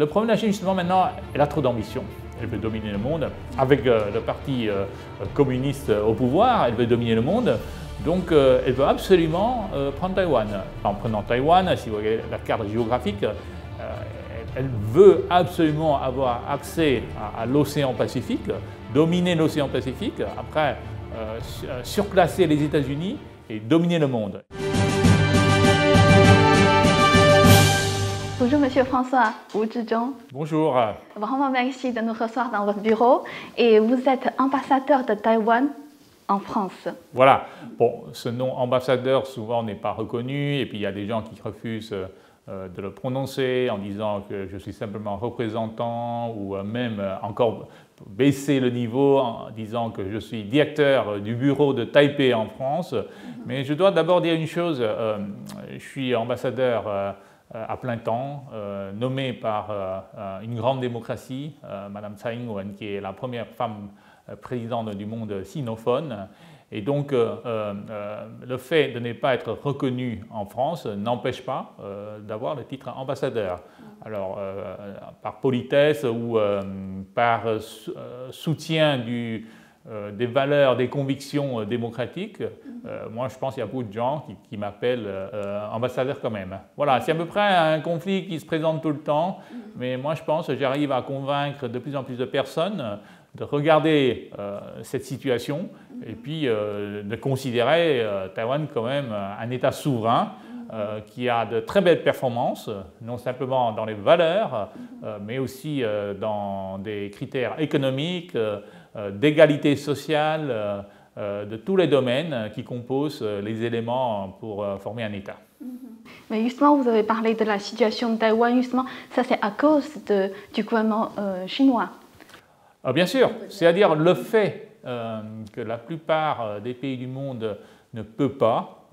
Le problème de la Chine, justement, maintenant, elle a trop d'ambition. Elle veut dominer le monde. Avec euh, le parti euh, communiste au pouvoir, elle veut dominer le monde. Donc, euh, elle veut absolument prendre Taïwan. En prenant Taïwan, si vous regardez la carte géographique, elle veut absolument avoir accès à, l'océan Pacifique, dominer l'océan Pacifique, après surclasser les États-Unis et dominer le monde. Bonjour Monsieur François Wu Zhizhong. Bonjour. Vraiment merci de nous recevoir dans votre bureau. Et vous êtes ambassadeur de Taïwan en France. Voilà. Bon, ce nom ambassadeur souvent n'est pas reconnu et puis il y a des gens qui refusent euh, de le prononcer en disant que je suis simplement représentant ou euh, même euh, encore baisser le niveau en disant que je suis directeur du bureau de Taipei en France. Mais je dois d'abord dire une chose, je suis ambassadeur à plein temps, euh, nommée par euh, une grande démocratie, Madame Tsai Ing-wen, qui est la première femme présidente du monde sinophone. Et donc, le fait de ne pas être reconnu en France n'empêche pas d'avoir le titre ambassadeur. Alors, par politesse ou par soutien du, euh, des valeurs, des convictions euh, démocratiques, euh, moi je pense qu'il y a beaucoup de gens qui, m'appellent ambassadeur quand même. Voilà, c'est à peu près un conflit qui se présente tout le temps, mais moi je pense que j'arrive à convaincre de plus en plus de personnes de regarder cette situation et puis de considérer Taïwan quand même un État souverain. qui a de très belles performances, non simplement dans les valeurs, mais aussi dans des critères économiques, d'égalité sociale euh, euh, de tous les domaines qui composent les éléments pour former un État. Mm-hmm. Mais justement, vous avez parlé de la situation de Taïwan, justement, ça c'est à cause de, du gouvernement chinois. Ah, bien sûr, c'est-à-dire le fait que la plupart des pays du monde ne peut pas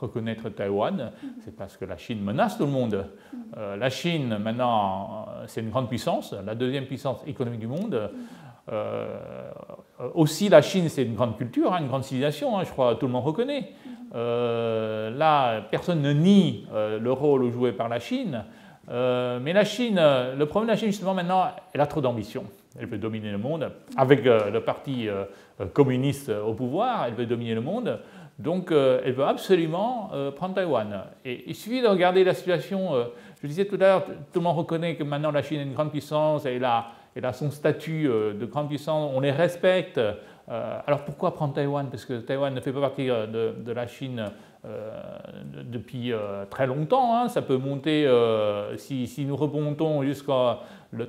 reconnaître Taïwan, mm-hmm. c'est parce que la Chine menace tout le monde. la Chine, maintenant, c'est une grande puissance, la deuxième puissance économique du monde. Euh, aussi, la Chine, c'est une grande culture, hein, une grande civilisation, hein, je crois tout le monde reconnaît. Euh, là, personne ne nie euh, le rôle joué par la Chine. mais la Chine, le problème de la Chine, justement, maintenant, elle a trop d'ambition. Elle veut dominer le monde. Avec le parti communiste au pouvoir, elle veut dominer le monde. Donc, elle veut absolument prendre Taïwan. Et il suffit de regarder la situation. je disais tout à l'heure, tout le monde reconnaît que maintenant la Chine est une grande puissance. Et là, son statut euh, de grande puissance, on les respecte. Euh, alors pourquoi prendre Taïwan? Parce que Taïwan ne fait pas partie euh, de, la Chine depuis très longtemps. Hein. Ça peut monter, si, nous remontons jusqu'au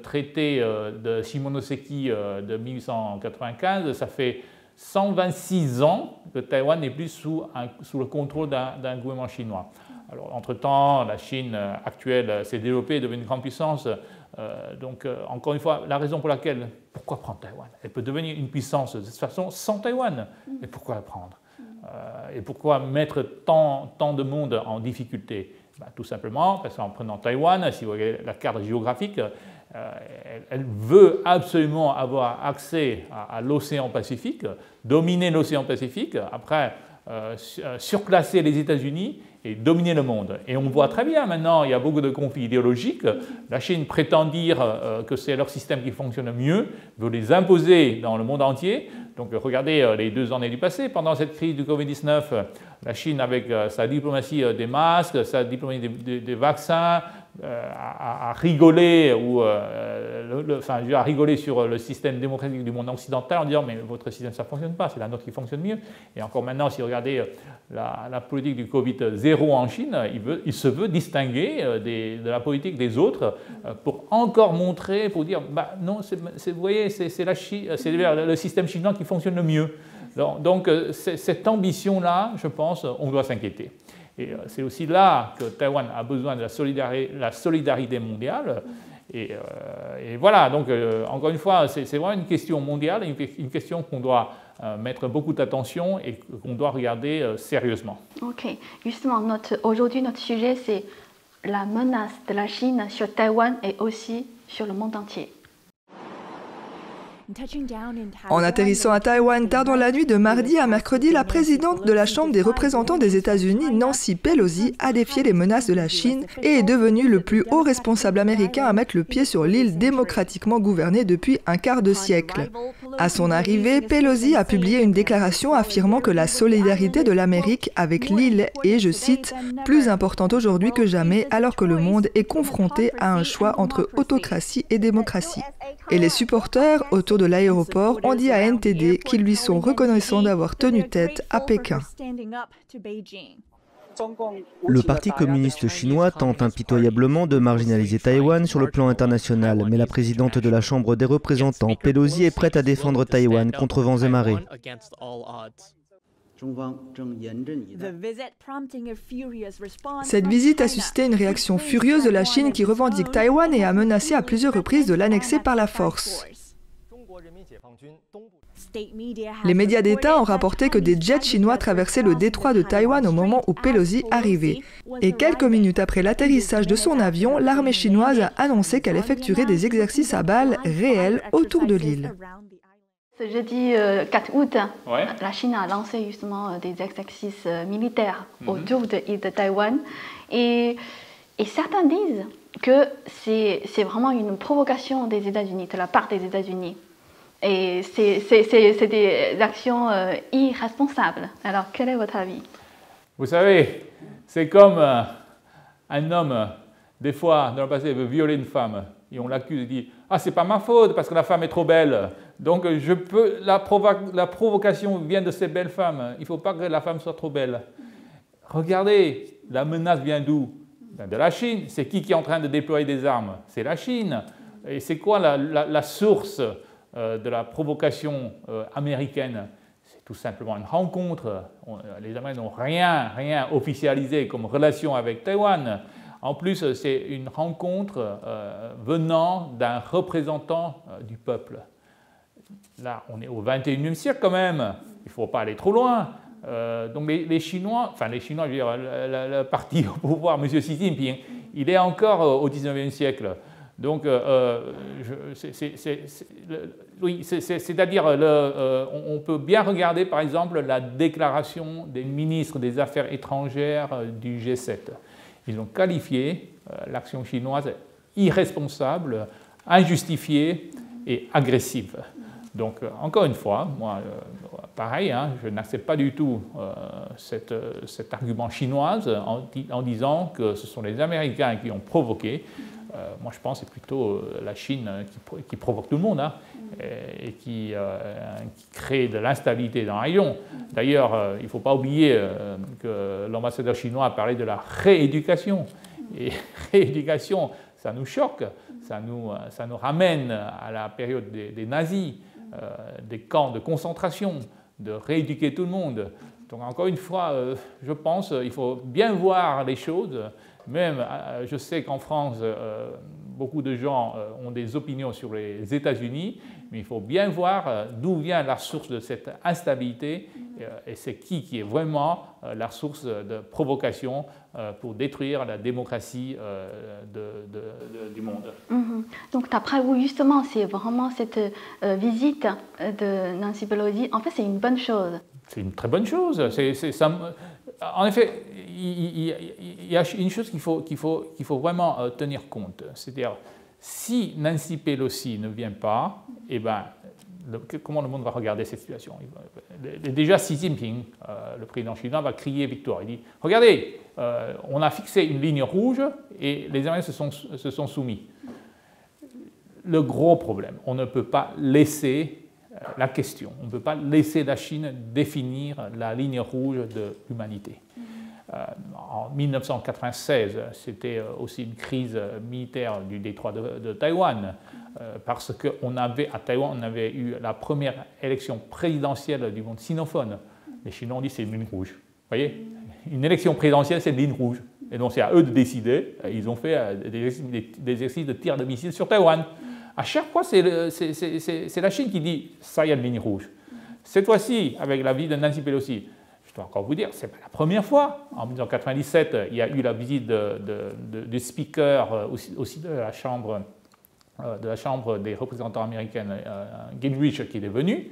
traité de Shimonoseki de 1895, ça fait 126 ans que Taïwan n'est plus sous le contrôle d'un gouvernement chinois. Alors, entre-temps, la Chine actuelle s'est développée, est devenue une grande puissance. Euh, donc, euh, encore une fois, la raison pour laquelle, pourquoi prendre Taïwan? Elle peut devenir une puissance de toute façon sans Taïwan. Mais pourquoi la prendre? Euh, Et pourquoi mettre tant, tant, de monde en difficulté? Ben, Tout simplement parce qu'en prenant Taïwan, si vous regardez la carte géographique, elle, veut absolument avoir accès à, à l'océan Pacifique, dominer l'océan Pacifique, après surclasser les États-Unis et dominer le monde. Et on voit très bien maintenant, il y a beaucoup de conflits idéologiques. La Chine prétend dire euh, que c'est leur système qui fonctionne mieux, veut les imposer dans le monde entier. Donc regardez euh, les deux années du passé, pendant cette crise du Covid-19, la Chine avec euh, sa diplomatie des masques, sa diplomatie des vaccins, à, rigoler ou euh, à rigoler sur le système démocratique du monde occidental en disant mais votre système ça fonctionne pas, c'est la nôtre qui fonctionne mieux. Et encore maintenant, si vous regardez euh, la, politique du Covid zéro en Chine, il, se veut distinguer euh, de la politique des autres pour encore montrer, pour dire bah non, vous voyez, c'est le système chinois qui fonctionne le mieux. Donc cette ambition-là, je pense, on doit s'inquiéter. Et euh, c'est aussi là que Taïwan a besoin de la solidarité, mondiale. Et, euh, voilà, donc euh, encore une fois, c'est vraiment une question mondiale, une, question qu'on doit mettre beaucoup d'attention et qu'on doit regarder sérieusement. Ok, justement, aujourd'hui notre sujet c'est la menace de la Chine sur Taïwan et aussi sur le monde entier. En atterrissant à Taïwan tard dans la nuit de mardi à mercredi, la présidente de la Chambre des représentants des États-Unis, Nancy Pelosi, a défié les menaces de la Chine et est devenue le plus haut responsable américain à mettre le pied sur l'île démocratiquement gouvernée depuis un quart de siècle. À son arrivée, Pelosi a publié une déclaration affirmant que la solidarité de l'Amérique avec l'île est, je cite, plus importante aujourd'hui que jamais alors que le monde est confronté à un choix entre autocratie et démocratie. Et les supporters autour de l'aéroport ont dit à NTD qu'ils lui sont reconnaissants d'avoir tenu tête à Pékin. Le Parti communiste chinois tente impitoyablement de marginaliser Taïwan sur le plan international, mais la présidente de la Chambre des représentants, Pelosi, est prête à défendre Taïwan contre vents et marées. Cette visite a suscité une réaction furieuse de la Chine qui revendique Taïwan et a menacé à plusieurs reprises de l'annexer par la force. Les médias d'État ont rapporté que des jets chinois traversaient le détroit de Taïwan au moment où Pelosi arrivait. Et quelques minutes après l'atterrissage de son avion, l'armée chinoise a annoncé qu'elle effectuerait des exercices à balles réels autour de l'île. Ce jeudi 4 août, la Chine a lancé justement des exercices militaires autour de l'île de Taïwan. Et, et certains disent que c'est vraiment une provocation des États-Unis, de la part des États-Unis. Et c'est des actions euh, irresponsables. Alors, quel est votre avis? Vous savez, c'est comme euh, un homme, des fois, dans le passé, veut violer une femme. Et on l'accuse et dit Ah, c'est pas ma faute parce que la femme est trop belle. Donc, je peux, la, provocation vient de ces belles femmes. Il ne faut pas que la femme soit trop belle. Regardez, la menace vient d'où? De la Chine. C'est qui qui est en train de déployer des armes? C'est la Chine. Et c'est quoi la, source? euh, de la provocation euh, américaine, c'est tout simplement une rencontre. les Américains n'ont rien, rien officialisé comme relation avec Taïwan. En plus, c'est une rencontre euh, venant d'un représentant du peuple. Là, on est au 21e siècle quand même. Il ne faut pas aller trop loin. donc les, Chinois, enfin les Chinois, je veux dire, le, parti au pouvoir, M. Xi Jinping, il est encore au 19e siècle. Donc, c'est-à-dire, on peut bien regarder par exemple la déclaration des ministres des Affaires étrangères euh, du G7. Ils ont qualifié euh, l'action chinoise irresponsable, injustifiée et agressive. Donc, euh, encore une fois, moi, pareil, hein, je n'accepte pas du tout cet argument chinois en, disant que ce sont les Américains qui ont provoqué. Euh, moi, je pense que c'est plutôt euh, la Chine euh, qui, provoque tout le monde hein, et, qui, crée de l'instabilité dans la région. D'ailleurs, il ne faut pas oublier que l'ambassadeur chinois a parlé de la rééducation. Et rééducation, ça nous choque, ça nous, ça nous ramène à la période des, nazis, des camps de concentration, de rééduquer tout le monde. Donc encore une fois, je pense qu'il faut bien voir les choses même, euh, je sais qu'en France, euh, beaucoup de gens euh, ont des opinions sur les États-Unis, mais il faut bien voir d'où vient la source de cette instabilité et c'est qui qui est vraiment la source de provocation pour détruire la démocratie du monde. Mhm. Donc, d'après vous, justement, c'est vraiment cette visite de Nancy Pelosi, en fait, c'est une bonne chose. C'est une très bonne chose. Ça, en effet, il, y a une chose qu'il faut, vraiment euh, tenir compte. C'est-à-dire, si Nancy Pelosi ne vient pas, eh ben, comment le monde va regarder cette situation Déjà, Xi Jinping, euh, le président chinois, va crier victoire. Il dit Regardez, euh, on a fixé une ligne rouge et les Américains se sont soumis. Le gros problème, on ne peut pas laisser la question. On ne peut pas laisser la Chine définir la ligne rouge de l'humanité. Euh, en 1996, c'était euh, aussi une crise militaire du détroit de, Taïwan, euh, parce qu'on avait, à Taïwan, on avait eu la première élection présidentielle du monde sinophone. Les Chinois ont dit c'est une ligne rouge. Vous voyez? Une élection présidentielle, c'est une ligne rouge. Et donc c'est à eux de décider. Ils ont fait des, exercices de tir de missiles sur Taïwan. À chaque fois, c'est la Chine qui dit ça y a une ligne rouge. Cette fois-ci, avec la visite de Nancy Pelosi, encore vous dire, ce n'est pas la première fois. En 1997, il y a eu la visite du speaker euh, aussi, de la Chambre de la Chambre des représentants américains, Gingrich, qui est venu,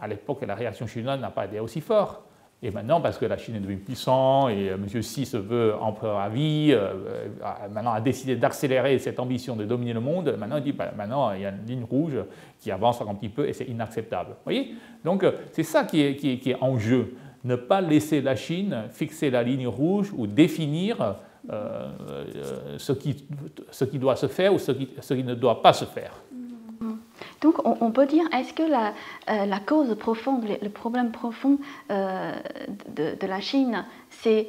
à l'époque, la réaction chinoise n'a pas été aussi forte. Et maintenant, parce que la Chine est devenue puissante et M. Xi se veut empereur à vie, maintenant a décidé d'accélérer cette ambition de dominer le monde, maintenant il dit bah, maintenant il y a une ligne rouge qui avance un petit peu et c'est inacceptable. Vous voyez? Donc c'est ça qui est, en jeu. Ne pas laisser la Chine fixer la ligne rouge ou définir euh, euh, ce, qui, ce, qui, doit se faire ou ce qui, ce qui ne doit pas se faire. Donc on, peut dire, est-ce que la, euh, la, cause profonde, le, problème profond de, de, la Chine, c'est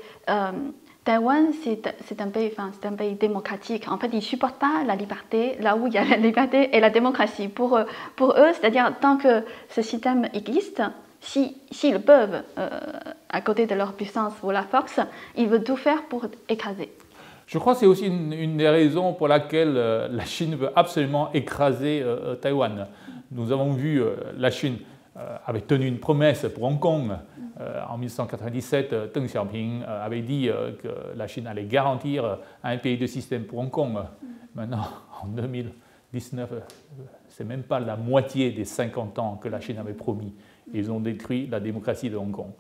Taïwan, c'est un, pays, enfin, un pays démocratique. En fait, ils ne supportent pas la liberté là où il y a la liberté et la démocratie. Pour, pour eux, c'est-à-dire tant que ce système existe, s'ils si, peuvent, euh, à côté de leur puissance ou la force, ils veulent tout faire pour écraser. Je crois que c'est aussi une, des raisons pour laquelle euh, la Chine veut absolument écraser euh, Taïwan. Nous avons vu la Chine avait tenu une promesse pour Hong Kong. en 1997, Deng Xiaoping avait dit que la Chine allait garantir un pays de système pour Hong Kong. Maintenant, en 2019, c'est même pas la moitié des 50 ans que la Chine avait promis. Ils ont détruit la démocratie de Hong Kong.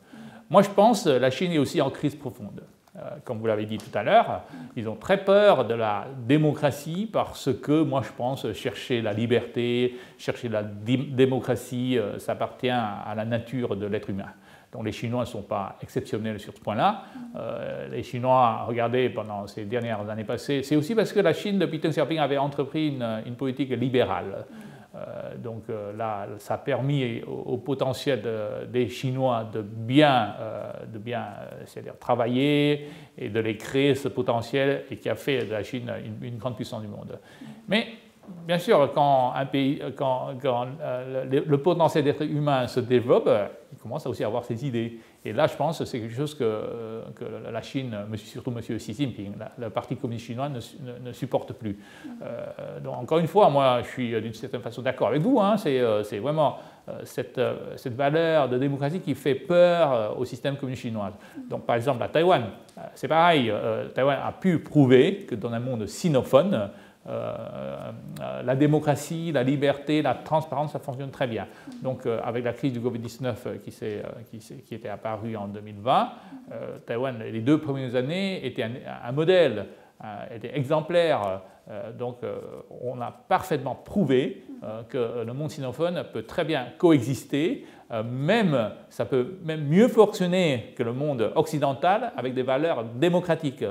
Moi, je pense que la Chine est aussi en crise profonde. Euh, comme vous l'avez dit tout à l'heure, ils ont très peur de la démocratie parce que, moi, je pense, chercher la liberté, chercher la démocratie, euh, ça appartient à la nature de l'être humain. Donc les Chinois ne sont pas exceptionnels sur ce point-là. Euh, les Chinois, regardez, pendant ces dernières années passées, c'est aussi parce que la Chine, depuis Deng Xiaoping, avait entrepris une politique libérale. Euh, donc euh, là, ça a permis au, potentiel des Chinois de bien, euh, de bien c'est-à-dire travailler et de les créer ce potentiel et qui a fait de la Chine une, grande puissance du monde. Mais bien sûr, quand, un pays, quand, le, potentiel d'être humain se développe, il commence aussi à avoir ses idées. Et là, je pense que c'est quelque chose que, que, la Chine, surtout M. Xi Jinping, le Parti communiste chinois ne, supporte plus. Euh, donc, encore une fois, moi, je suis d'une certaine façon d'accord avec vous. Hein, euh, c'est vraiment euh, cette, valeur de démocratie qui fait peur au système communiste chinois. Donc, par exemple, à Taïwan, c'est pareil. Taïwan a pu prouver que dans un monde sinophone, euh, euh, la démocratie, la liberté, la transparence, ça fonctionne très bien. Donc euh, avec la crise du Covid-19 qui, était apparue en 2020, Taïwan, les deux premières années, était un, modèle, était exemplaire. donc on a parfaitement prouvé que le monde sinophone peut très bien coexister, même, ça peut même mieux fonctionner que le monde occidental avec des valeurs démocratiques.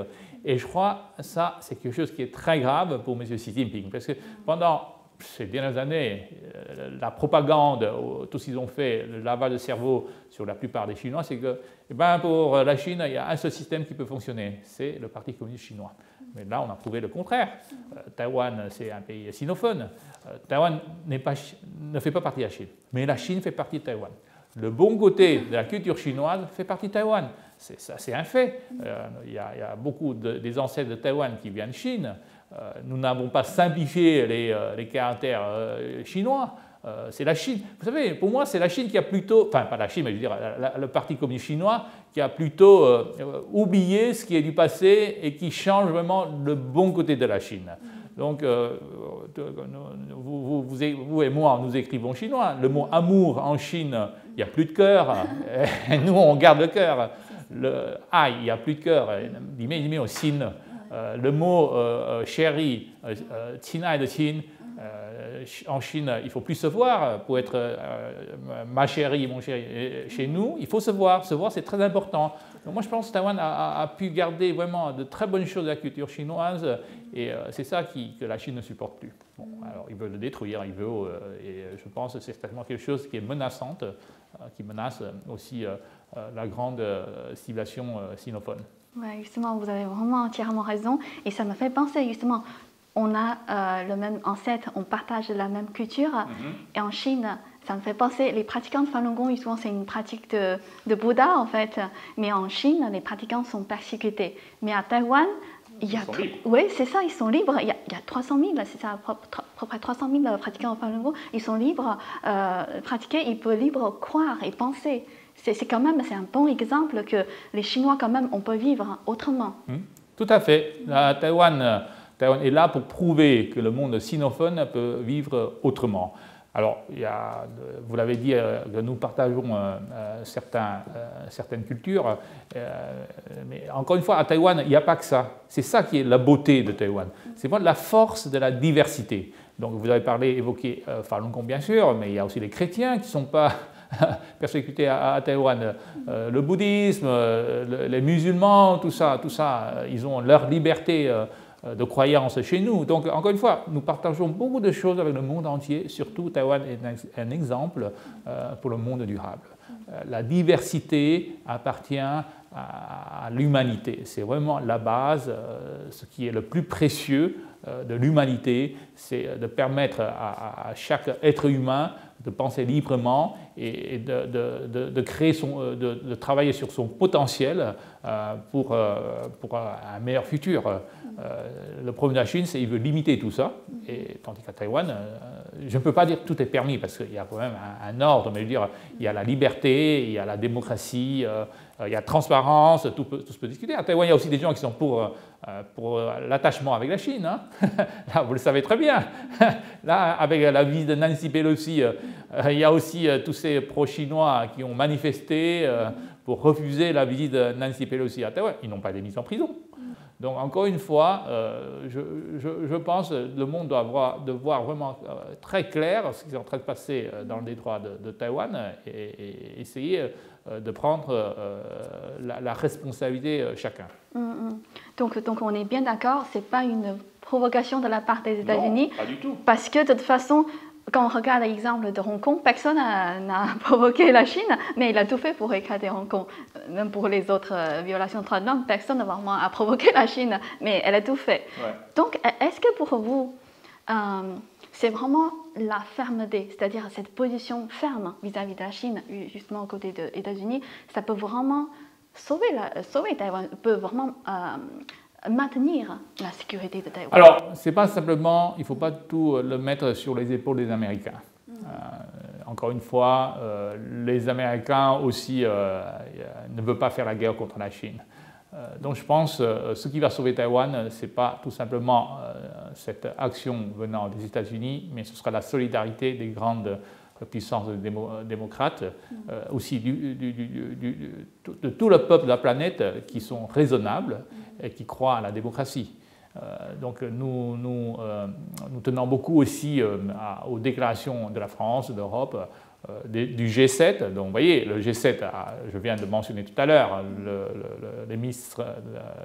Et je crois ça, c'est quelque chose qui est très grave pour M. Xi Jinping, parce que pendant ces dernières années, euh, la propagande, tout ce qu'ils ont fait, le lavage de cerveau sur la plupart des Chinois, c'est que eh ben, pour la Chine, il y a un seul système qui peut fonctionner, c'est le Parti communiste chinois. Mais là, on a prouvé le contraire. Euh, Taïwan, c'est un pays sinophone. Euh, Taïwan ne fait pas partie de la Chine, mais la Chine fait partie de Taïwan. Le bon côté de la culture chinoise fait partie de Taïwan. C'est un fait. Euh, il, y a, beaucoup des ancêtres de Taïwan qui viennent de Chine. Euh, nous n'avons pas simplifié les, euh, caractères chinois. c'est la Chine. Vous savez, pour moi, c'est la Chine qui a plutôt, enfin pas la Chine, mais je veux dire le Parti communiste chinois qui a plutôt oublié ce qui est du passé et qui change vraiment le bon côté de la Chine. Donc, vous, et moi, nous écrivons chinois. Le mot amour en Chine, il n'y a plus de cœur. nous, on garde le cœur le aïe, il n'y a plus de cœur, il au sin. Euh, le mot euh, euh, chéri, tina de chin, en Chine, il faut plus se voir pour être ma chérie, mon chéri. chez nous, il faut se voir. Se voir, c'est très important. Donc moi, je pense que Taïwan a, pu garder vraiment de très bonnes choses de la culture chinoise et c'est ça que la Chine ne supporte plus. Alors, il veut le détruire, il veut, et je pense que c'est certainement quelque chose qui est menaçante, qui menace aussi euh, la grande euh, civilisation euh, sinophone. Oui, justement, vous avez vraiment entièrement raison. Et ça me fait penser, justement, on a le même ancêtre, on partage la même culture. Mhm. Et en Chine, ça me fait penser, les pratiquants de Falun Gong, souvent c'est une pratique de, de, Bouddha en fait. Mais en Chine, les pratiquants sont persécutés. Mais à Taïwan, il y a. Oui, c'est ça, ils sont libres. Il y a, il y a 300 000, c'est ça, à peu près 300 000 pratiquants de Falun Gong. Ils sont libres de pratiquer, ils peuvent libres croire et penser c'est quand même c'est un bon exemple que les Chinois quand même on peut vivre autrement. Hmm. tout à fait. À Taïwan, Taïwan est là pour prouver que le monde sinophone peut vivre autrement. Alors, vous l'avez dit, euh, nous partageons euh, euh, certaines cultures, mais encore une fois, à Taïwan, il n'y a pas que ça. C'est ça qui est la beauté de Taïwan. C'est vraiment la force de la diversité. Donc, vous avez parlé, évoqué Falun Gong, bien sûr, mais il y a aussi les chrétiens qui ne sont pas persécutés à, Taïwan. le bouddhisme, les musulmans, tout ça, tout ça, ils ont leur liberté de croyances chez nous. Donc, encore une fois, nous partageons beaucoup de choses avec le monde entier, surtout Taïwan est un exemple euh, pour le monde durable. Euh, la diversité appartient à, l'humanité. C'est vraiment la base, ce qui est le plus précieux de l'humanité, c'est de permettre à, chaque être humain de penser librement et de, créer son, de, travailler sur son potentiel pour, pour un meilleur futur. Euh, le problème de la Chine, c'est qu'il veut limiter tout ça, et, tandis qu'à Taïwan, euh, je ne peux pas dire que tout est permis, parce qu'il y a quand même un, ordre, mais je veux dire, il y a la liberté, il y a la démocratie, euh, il y a transparence, tout, peut, se peut discuter. À Taïwan, il y a aussi des gens qui sont pour, pour l'attachement avec la Chine. Hein. Là, vous le savez très bien. Là, avec la visite de Nancy Pelosi, il y a aussi tous ces pro-chinois qui ont manifesté pour refuser la visite de Nancy Pelosi à Taïwan. Ils n'ont pas été mis en prison. Donc encore une fois, euh, je, pense que le monde doit voir, voir vraiment euh, très clair ce qui est en train de passer euh, dans le détroit de, Taïwan et, essayer de prendre la, responsabilité chacun. Mm, mm. Donc, donc on est bien d'accord, ce n'est pas une provocation de la part des États-Unis. Pas du tout. Parce que de toute façon, quand on regarde l'exemple de Hong Kong, personne n'a provoqué la Chine, mais il a tout fait pour écraser Hong Kong. Même pour les autres euh, violations de droits de l'homme, personne n'a vraiment provoqué la Chine, mais elle a tout fait. Donc, est-ce que pour vous, euh, c'est vraiment la fermeté, c'est-à-dire cette position ferme vis-à-vis de la Chine, justement aux côtés des États-Unis, ça peut vraiment sauver, la, sauver Taïwan, peut vraiment euh, maintenir la sécurité de Taïwan Alors, c'est pas simplement, il ne faut pas tout le mettre sur les épaules des Américains. Mm. Euh, encore une fois, euh, les Américains aussi euh, ne veulent pas faire la guerre contre la Chine. donc je pense que ce qui va sauver Taïwan, ce n'est pas tout simplement cette action venant des États-Unis, mais ce sera la solidarité des grandes puissance démocrate, mm. euh, aussi de tout le peuple de la planète qui sont raisonnables et qui croient à la démocratie. Euh, donc euh, nous, tenons beaucoup aussi aux déclarations de la France, de l'Europe, du G7. Donc vous voyez, le G7, je viens de mentionner tout à l'heure, les ministres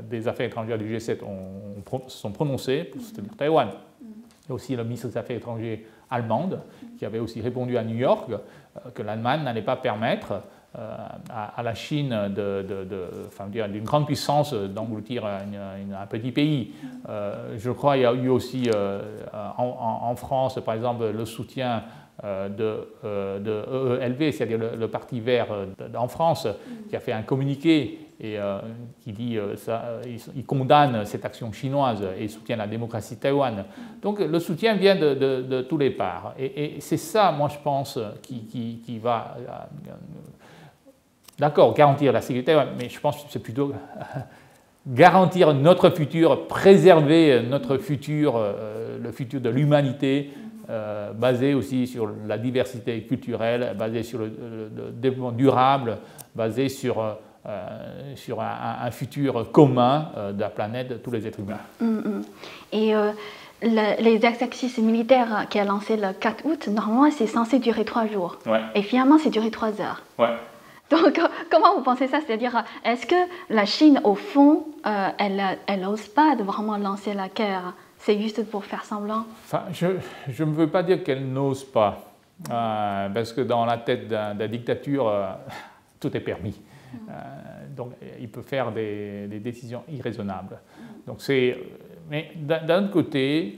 des Affaires étrangères du G7 ont, se sont prononcés pour soutenir Taïwan. Mm. Il y a aussi le ministre des Affaires étrangères allemande, qui avait aussi répondu à New York euh, que l'Allemagne n'allait pas permettre euh, à, la Chine d'une de, grande puissance d'engloutir un, petit pays. Euh, je crois qu'il y a eu aussi en, France, par exemple, le soutien de, de EELV, c'est-à-dire le, Parti vert en France, qui a fait un communiqué et qui dit ça, il, condamne cette action chinoise et soutient la démocratie de Taïwan. Donc le soutien vient de, tous les parts. Et, c'est ça, moi je pense, qui, qui va d'accord, garantir la sécurité, mais je pense que c'est plutôt garantir notre futur, préserver notre futur, euh, le futur de l'humanité, euh, basé aussi sur la diversité culturelle, basé sur le, développement durable, basé sur, euh, sur un, futur commun de la planète, de tous les êtres humains. Mm, mm. Et les exercices militaires qui a lancé le 4 août, normalement, c'est censé durer trois jours. Et finalement, c'est duré trois heures. Ouais. Donc, comment vous pensez ça? C'est-à-dire, est-ce que la Chine, au fond, euh, elle n'ose pas de vraiment lancer la guerre C'est juste pour faire semblant enfin, Je ne veux pas dire qu'elle n'ose pas, euh, parce que dans la tête de la dictature, euh, tout est permis. donc, il peut faire des, décisions irraisonnables. Donc, c'est mais d'un autre côté,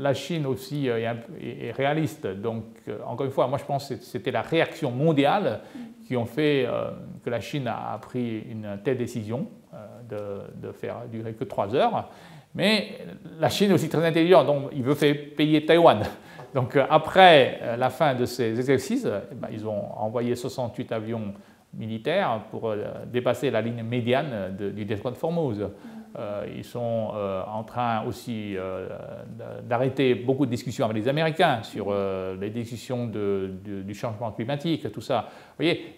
la Chine aussi est, réaliste. Donc, encore une fois, moi je pense que c'était la réaction mondiale qui ont fait euh, que la Chine a pris une telle décision euh, de, faire durer que trois heures. Mais la Chine est aussi très intelligente, donc il veut faire payer Taïwan. Donc euh, après la fin de ces exercices, eh ben, ils ont envoyé 68 avions militaires pour dépasser la ligne médiane du détroit de Formose. ils sont en train aussi d'arrêter beaucoup de discussions avec les Américains sur les discussions du changement climatique, tout ça. Vous voyez,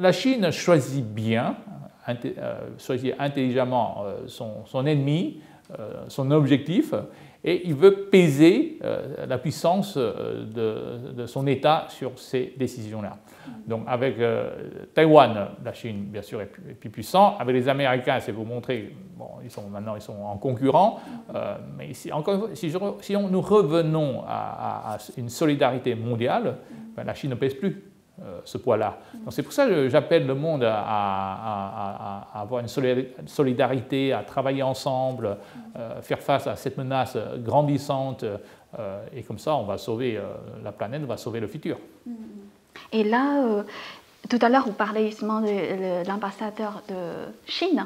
la Chine choisit bien, choisit intelligemment son, son ennemi, son objectif, et il veut peser euh, la puissance euh, de, son État sur ces décisions-là. Donc avec euh, Taïwan, la Chine bien sûr est plus, puissant. Avec les Américains, c'est vous montrer, bon, ils sont maintenant ils sont en concurrent, mais si, encore, si, si nous revenons à, une solidarité mondiale, ben, la Chine ne pèse plus. Euh, ce poids-là. C'est pour ça que j'appelle le monde à, avoir une solidarité, à travailler ensemble, euh, faire face à cette menace grandissante, euh, et comme ça on va sauver la planète, on va sauver le futur. Et là, tout à l'heure, vous parlez justement de l'ambassadeur de Chine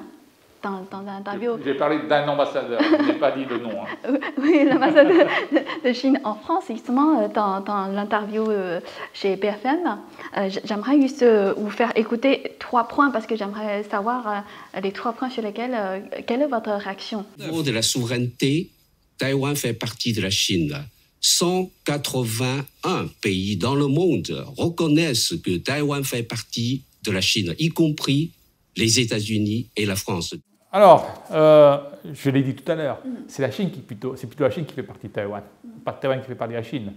dans, l'interview. J'ai parlé d'un ambassadeur, je n'ai pas dit de nom. Hein. oui, l'ambassadeur de, Chine en France, justement, euh, dans, dans l'interview euh, chez PFM, euh, j'aimerais juste vous faire écouter trois points parce que j'aimerais savoir les trois points sur lesquels, quelle est votre réaction? Au niveau de la souveraineté, Taïwan fait partie de la Chine. 181 pays dans le monde reconnaissent que Taïwan fait partie de la Chine, y compris les États-Unis et la France. Alors, euh, je l'ai dit tout à l'heure, c'est la Chine qui plutôt, c'est plutôt la Chine qui fait partie de Taïwan, pas Taïwan qui fait partie de la Chine.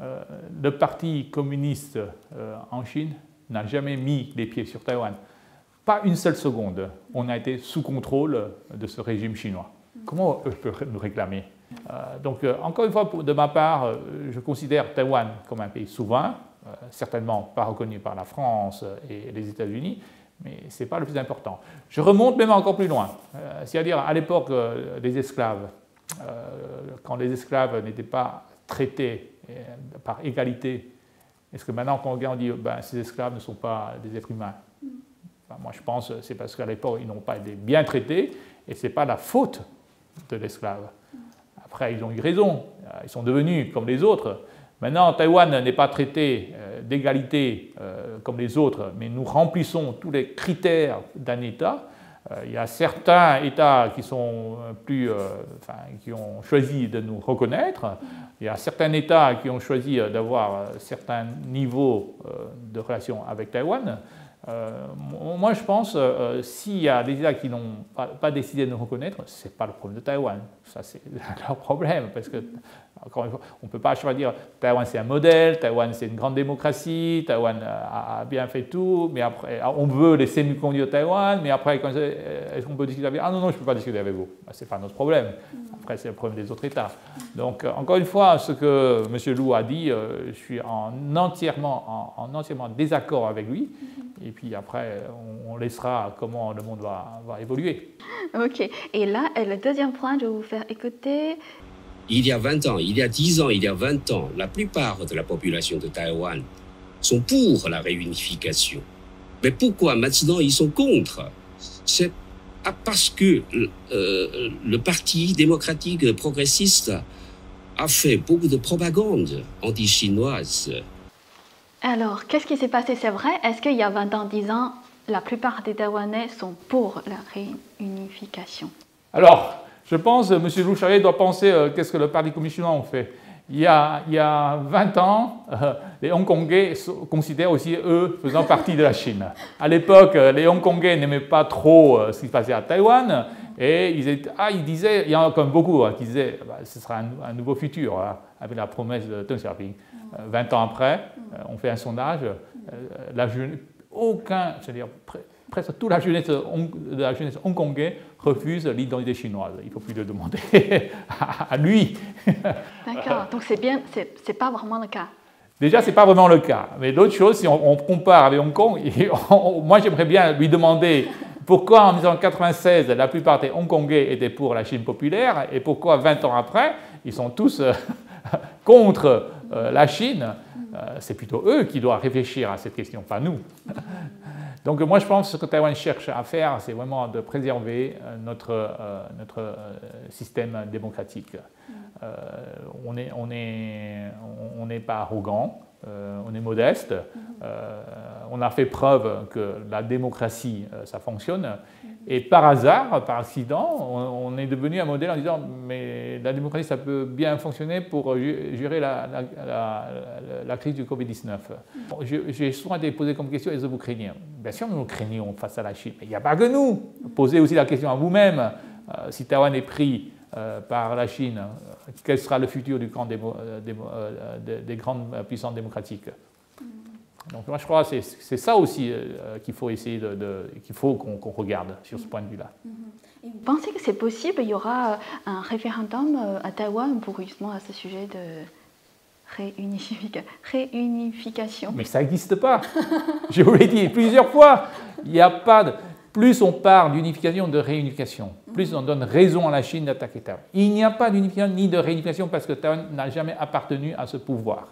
Euh, le parti communiste euh, en Chine n'a jamais mis les pieds sur Taïwan. Pas une seule seconde. On a été sous contrôle de ce régime chinois. Comment eux peuvent nous réclamer? Donc, encore une fois, de ma part, je considère Taïwan comme un pays souverain, certainement pas reconnu par la France et les États-Unis, mais ce n'est pas le plus important. Je remonte même encore plus loin, euh, c'est-à-dire à, l'époque euh, des esclaves, euh, quand les esclaves n'étaient pas traités par égalité, est-ce que maintenant quand on dit ben, ces esclaves ne sont pas des êtres humains? Moi je pense que c'est parce qu'à l'époque ils n'ont pas été bien traités et ce n'est pas la faute de l'esclave. Après ils ont eu raison, ils sont devenus comme les autres, Maintenant, Taïwan n'est pas traité euh, d'égalité euh, comme les autres, mais nous remplissons tous les critères d'un État. Euh, il y a certains États qui, sont plus, qui ont choisi de nous reconnaître. Il y a certains États qui ont choisi d'avoir certains niveaux de relation avec Taïwan. moi, je pense, s'il y a des États qui n'ont pas, pas, décidé de nous reconnaître, ce n'est pas le problème de Taïwan. Ça, c'est leur problème, parce que encore une fois, on ne peut pas choisir Taïwan c'est un modèle, Taïwan c'est une grande démocratie, Taïwan a, bien fait tout, mais après on veut les semi-conduire Taïwan, mais après est-ce qu'on peut discuter avec Ah non, non, je ne peux pas discuter avec vous. Ben, ce n'est pas notre problème. Après c'est le problème des autres États. Donc euh, encore une fois, ce que M. Lou a dit, euh, je suis en entièrement, en, entièrement désaccord avec lui. Et puis après, on, laissera comment le monde va, va évoluer. Ok. Et là, le deuxième point, je vais vous faire écouter il y a 20 ans, il y a 10 ans, il y a 20 ans, la plupart de la population de Taïwan sont pour la réunification. Mais pourquoi maintenant ils sont contre? C'est parce que euh, le Parti démocratique progressiste a fait beaucoup de propagande anti-chinoise. Alors, qu'est-ce qui s'est passé? C'est vrai? Est-ce qu'il y a 20 ans, 10 ans, la plupart des Taïwanais sont pour la réunification? Alors, je pense, M. Loucharier doit penser euh, qu'est-ce que le Parti communiste chinois fait. Il y, a, il y a 20 ans, euh, les Hongkongais considèrent aussi, eux, faisant partie de la Chine. À l'époque, euh, les Hongkongais n'aimaient pas trop ce qui se passait à Taïwan, et ah, ils disaient, il y en a comme beaucoup hein, qui disaient, bah, ce sera un, nouveau futur, hein, avec la promesse de Deng Xiaoping. 20 ans après, on fait un sondage, aucun, c'est-à-dire presque toute la jeunesse, la jeunesse hongkongaise refuse l'identité chinoise. Il ne faut plus le demander à lui. D'accord, donc c'est bien, c'est pas vraiment le cas. Déjà, ce n'est pas vraiment le cas. Mais l'autre chose, si on, compare avec Hong Kong, moi j'aimerais bien lui demander pourquoi en 1996, la plupart des Hongkongais étaient pour la Chine populaire et pourquoi 20 ans après, ils sont tous euh, contre euh, la Chine. Euh, c'est plutôt eux qui doivent réfléchir à cette question, pas nous. Donc moi je pense que ce que Taïwan cherche à faire, c'est vraiment de préserver euh, notre, euh, notre euh, système démocratique. on n'est on est, on, pas arrogant, on est modeste, on a fait preuve que la démocratie, ça fonctionne, Et par hasard, par accident, on, est devenu un modèle en disant mais la démocratie, ça peut bien fonctionner pour gérer la, crise du Covid-19. J'ai souvent été posé comme question que vous craignez? Bien sûr, nous craignons face à la Chine, mais il n'y a pas que nous. Posez aussi la question à vous-même euh, si Taïwan est pris euh, par la Chine, quel sera le futur euh, des grandes puissances démocratiques? Donc moi je crois que c'est ça aussi euh, qu'il faut essayer de, qu'il faut qu'on regarde sur ce point de vue-là. Vous pensez que c'est possible Il y aura un référendum euh, à Taïwan pour justement à ce sujet de réunification? Mais ça n'existe pas. Je vous l'ai dit plusieurs fois. Il n'y a pas de... Plus on parle d'unification, de réunification, plus on donne raison à la Chine d'attaquer Taïwan. Il n'y a pas d'unification ni de réunification parce que Taïwan n'a jamais appartenu à ce pouvoir.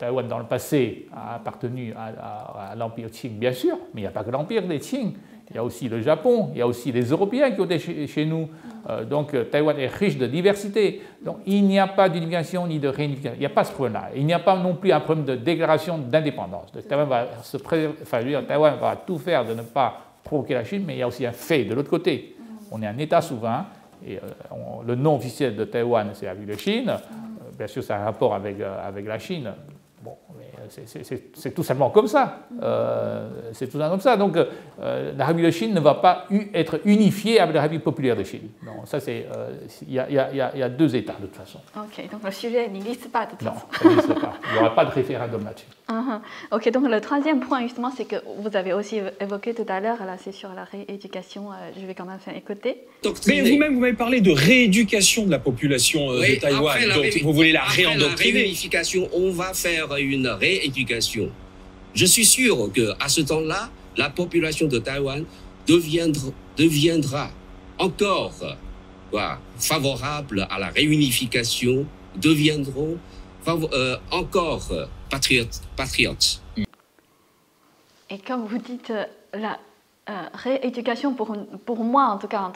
Taïwan, dans le passé, a appartenu à, l'Empire Qing, bien sûr, mais il n'y a pas que l'Empire des Qing. Il y a aussi le Japon, il y a aussi les Européens qui ont été chez, nous. Euh, donc euh, Taïwan est riche de diversité. Donc il n'y a pas d'unification ni de réunification. Il n'y a pas ce problème-là. Il n'y a pas non plus un problème de déclaration d'indépendance. Taïwan, va tout faire de ne pas provoquer la Chine, mais il y a aussi un fait de l'autre côté. On est un État souverain. Et euh, le nom officiel de Taïwan, c'est la ville de Chine. bien sûr, ça a un rapport avec la Chine. Bon, c'est tout simplement comme ça. Euh, c'est tout simplement comme ça. Donc, euh, la République de Chine ne va pas être unifiée avec la République populaire de Chine. Non, ça c'est. Euh, il y, y, a deux États de toute façon. Ok, donc le sujet n'existe pas de toute non, façon. Non, n'existe pas. Il n'y aura pas de référendum là-dessus. Uh-huh. Ok, donc le troisième point justement, c'est que vous avez aussi évoqué tout à l'heure, là, c'est sur la rééducation. je vais quand même faire écouter. Mais vous-même, vous m'avez parlé de rééducation de la population de Taïwan. Donc, vous voulez la réendoctriner. La réunification, on va faire une rééducation. Je suis sûr qu'à ce temps-là, la population de Taïwan deviendra, encore favorable à la réunification, deviendront euh, encore patriotes. Et comme vous dites, la euh, rééducation, pour, moi en tout cas, en,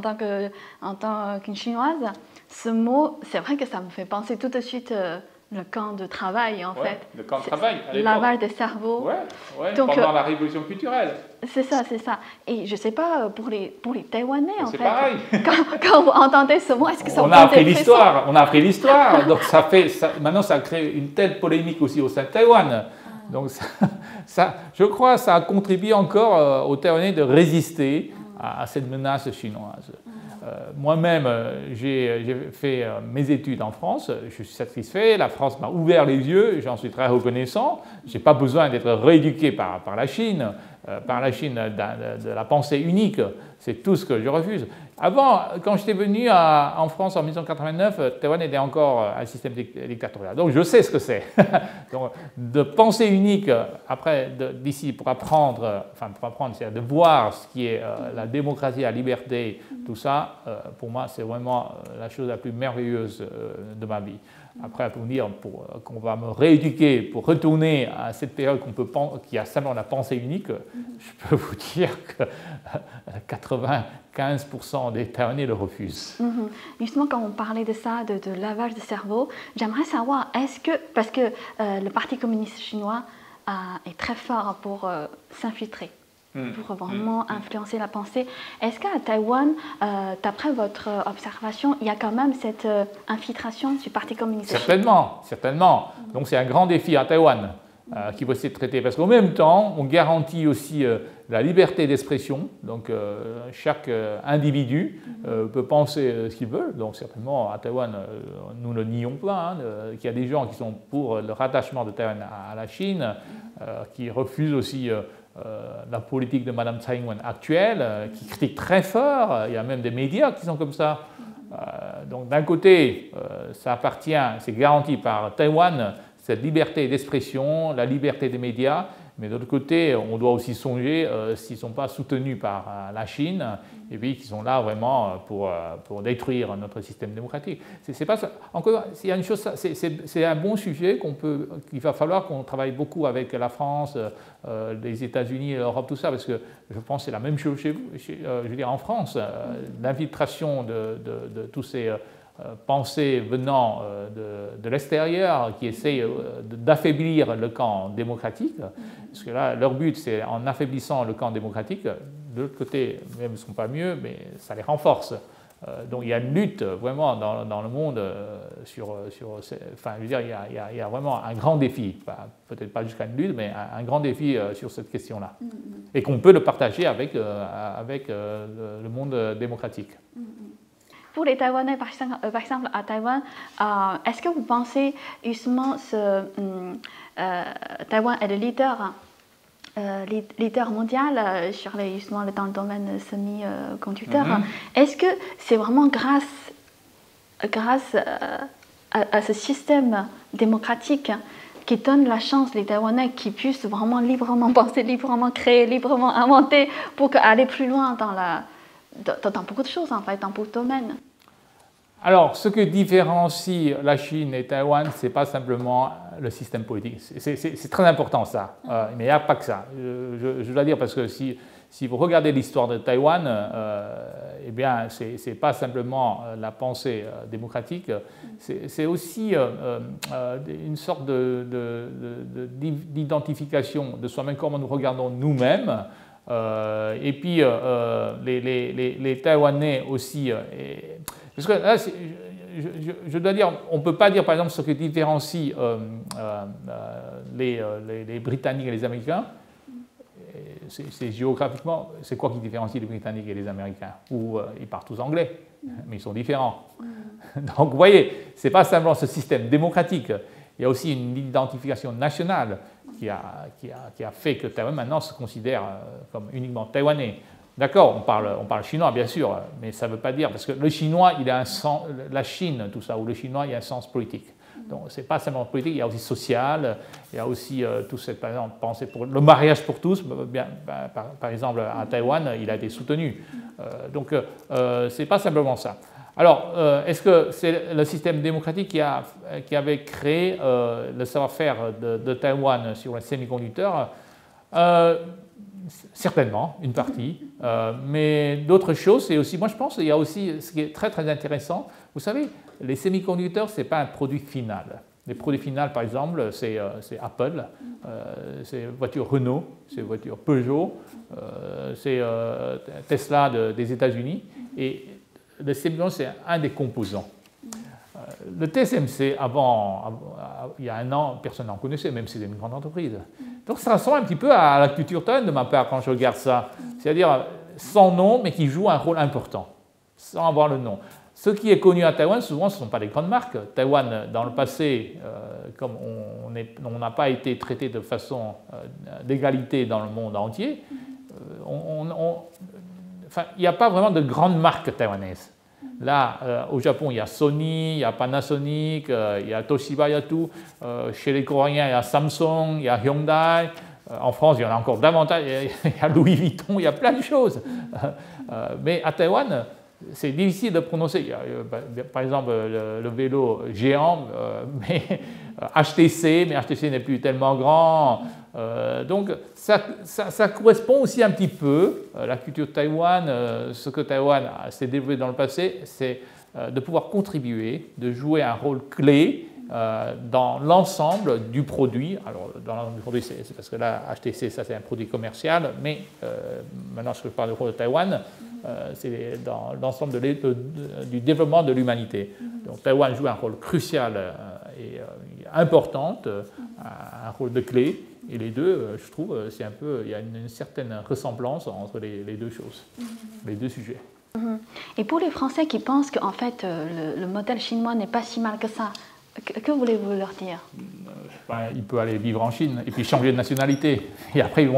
tant que en tant qu'une chinoise, ce mot, c'est vrai que ça me fait penser tout de suite euh, le camp de travail, en fait. Le camp de travail. Lavage des cerveaux. Ouais, Donc, pendant euh, la révolution culturelle. C'est ça, c'est ça. Et je ne sais pas, pour les, pour les Taïwanais, en fait. C'est pareil. Quand, vous entendez ce mot, est-ce que ça on a appris l'histoire On a appris l'histoire. Donc, ça fait, ça, maintenant, ça crée une telle polémique aussi au sein de Taïwan. Ah. Donc, ça, je crois ça a contribué encore euh, aux Taïwanais de résister à, à cette menace chinoise. Euh, moi-même, euh, j'ai fait euh, mes études en France, je suis satisfait, la France m'a ouvert les yeux, j'en suis très reconnaissant, je n'ai pas besoin d'être rééduqué par, la Chine, par la Chine de, la pensée unique, c'est tout ce que je refuse. Avant, quand j'étais venu en France en 1989, Taïwan était encore un système dictatorial. Donc je sais ce que c'est. de pensée unique, après, d'ici, pour apprendre, enfin pour apprendre, c'est-à-dire de voir ce qui est euh, la démocratie, la liberté, tout ça, euh, pour moi, c'est vraiment euh, la chose la plus merveilleuse de ma vie. Après, pour dire euh, qu'on va me rééduquer pour retourner à cette période qu'on peut, qui a simplement la pensée unique, je peux vous dire que 95% des Taïwanais le refusent. Mhm. Justement, quand on parlait de ça, de, lavage de cerveau, j'aimerais savoir, est-ce que, parce que euh, le Parti communiste chinois euh, est très fort pour s'infiltrer? Pour vraiment hmm. influencer la pensée. Est-ce qu'à Taïwan, euh, d'après votre observation, il y a quand même cette euh, infiltration du Parti communiste? Certainement, certainement. Donc c'est un grand défi à Taïwan euh, qui va essayer de traiter, parce qu'en même temps, on garantit aussi la liberté d'expression. Donc chaque individu peut penser ce qu'il veut. Donc certainement à Taïwan, nous ne nions pas hein, qu'il y a des gens qui sont pour le rattachement de Taïwan à, la Chine, qui refusent aussi euh, la politique de Mme Tsai Ing-wen actuelle, euh, qui critique très fort. Il y a même des médias qui sont comme ça. Euh, donc d'un côté, ça appartient, c'est garanti par Taïwan, cette liberté d'expression, la liberté des médias, mais de l'autre côté, on doit aussi songer s'ils ne sont pas soutenus par la Chine et puis qui sont là vraiment euh, pour, euh, pour détruire notre système démocratique. C'est pas ça. Encore, il y a une chose, c'est un bon sujet qu'on peut, qu'il va falloir qu'on travaille beaucoup avec la France, euh, les États-Unis, l'Europe, tout ça, parce que je pense que c'est la même chose chez vous. je veux dire, en France, l'infiltration de, de, de, tous ces pensées venant de, de l'extérieur qui essayent d'affaiblir le camp démocratique, parce que là, leur but, c'est en affaiblissant le camp démocratique, de l'autre côté, même ne sont pas mieux, mais ça les renforce. donc il y a une lutte vraiment dans, dans le monde sur, sur, enfin, je veux dire, il y a, il y a, vraiment un grand défi, peut-être pas jusqu'à une lutte, mais un, grand défi sur cette question-là, mm, mm. et qu'on peut le partager avec, avec le monde démocratique. Pour les Taïwanais, par exemple, à Taïwan, est-ce que vous pensez justement que Taïwan est le leader euh, leader mondial euh, sur les, justement dans le domaine semi-conducteur? Mhm. Est-ce que c'est vraiment grâce, grâce euh, à, ce système démocratique qui donne la chance les Taïwanais qui puissent vraiment librement penser, librement créer, librement inventer pour aller plus loin dans, la, dans, dans beaucoup de choses, en fait, dans beaucoup de domaines? Alors, ce que différencie la Chine et Taïwan, ce n'est pas simplement le système politique. C'est très important ça, euh, mais il n'y a pas que ça. Je, dois dire parce que si, si vous regardez l'histoire de Taïwan, euh, eh bien, ce n'est pas simplement euh, la pensée démocratique, c'est aussi une sorte d'identification de, de, soi-même, comment nous regardons nous-mêmes. et puis, les, les, les, Taïwanais aussi. Parce que là, je, dois dire, on ne peut pas dire par exemple ce qui différencie euh, euh, euh, les, les, Britanniques et les Américains. C'est géographiquement, c'est quoi qui différencie les Britanniques et les Américains? Ou ils parlent tous anglais, mais ils sont différents. Donc vous voyez, ce n'est pas simplement ce système démocratique, il y a aussi une identification nationale qui a, qui a, qui a fait que Taïwan maintenant se considère comme uniquement taïwanais. D'accord, on parle, chinois bien sûr, mais ça ne veut pas dire, parce que le chinois, il a un sens, la Chine, tout ça, ou le chinois, il a un sens politique. Donc ce n'est pas seulement politique, il y a aussi social, il y a aussi euh, tout cette, par exemple, pensée pour le mariage pour tous, bien, bah, par, exemple à Taïwan, il a été soutenu. Euh, donc euh, ce n'est pas simplement ça. Alors, est-ce que c'est le système démocratique qui, avait créé le savoir-faire de, Taïwan sur les semi-conducteurs? Certainement, une partie, euh, mais d'autres choses, c'est aussi, moi je pense, il y a aussi ce qui est très très intéressant, vous savez, les semi-conducteurs, ce n'est pas un produit final. Les produits finaux, par exemple, c'est euh, Apple, euh, c'est voiture Renault, c'est voiture Peugeot, c'est Tesla des États-Unis, et le semi c'est un des composants. Le TSMC, avant, il y a un an, personne n'en connaissait, même si c'était une grande entreprise. Donc ça ressemble un petit peu à la culture Taïwan de ma part quand je regarde ça. C'est-à-dire sans nom, mais qui joue un rôle important, sans avoir le nom. Ce qui est connu à Taïwan, souvent, ce ne sont pas les grandes marques. Taïwan, dans le passé, euh, comme on n'a pas été traité de façon euh, d'égalité dans le monde entier, euh, il n'y a pas vraiment de grandes marques taïwanaises. Là, euh, au Japon, il y a Sony, il y a Panasonic, euh, il y a Toshiba, il y a tout. Euh, chez les Coréens, il y a Samsung, il y a Hyundai. en France, il y en a encore davantage. Il y a Louis Vuitton, il y a plein de choses. mais à Taïwan, c'est difficile de prononcer. Bah, par exemple, le, vélo géant, mais HTC, mais HTC n'est plus tellement grand. Euh, donc ça, correspond aussi un petit peu, euh, la culture de Taïwan, euh, ce que Taïwan s'est développé dans le passé, c'est de pouvoir contribuer, de jouer un rôle clé dans l'ensemble du produit. Alors, dans l'ensemble du produit, c'est parce que là, HTC, ça c'est un produit commercial, mais maintenant, je parle du rôle de Taïwan, c'est dans l'ensemble du développement de l'humanité. Donc, Taïwan joue un rôle crucial et important, un rôle de clé. Et les deux, euh, je trouve, euh, c'est un peu, il y a une, certaine ressemblance entre les, deux choses, mhm. les deux sujets. Mhm. Et pour les Français qui pensent qu'en fait euh, le, modèle chinois n'est pas si mal que ça, que, voulez-vous leur dire? Ben, Il peut aller vivre en Chine et puis changer de nationalité. Et après,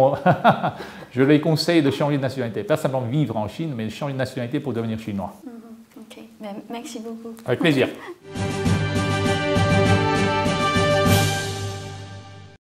je les conseille de changer de nationalité. Pas simplement vivre en Chine, mais changer de nationalité pour devenir chinois. Mhm. Ok, merci beaucoup. Avec plaisir.